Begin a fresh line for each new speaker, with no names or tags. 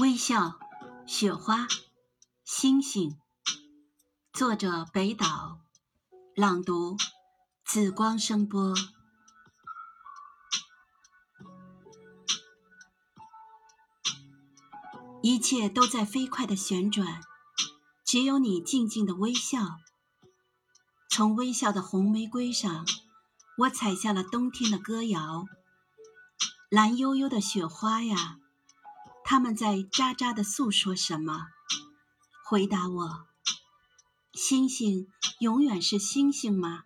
微笑，雪花，星星。作者：北岛。朗读：紫光声波。一切都在飞快的旋转，只有你静静的微笑。从微笑的红玫瑰上，我采下了冬天的歌谣。蓝悠悠的雪花呀。他们在喳喳地诉说什么？回答我：星星永远是星星吗？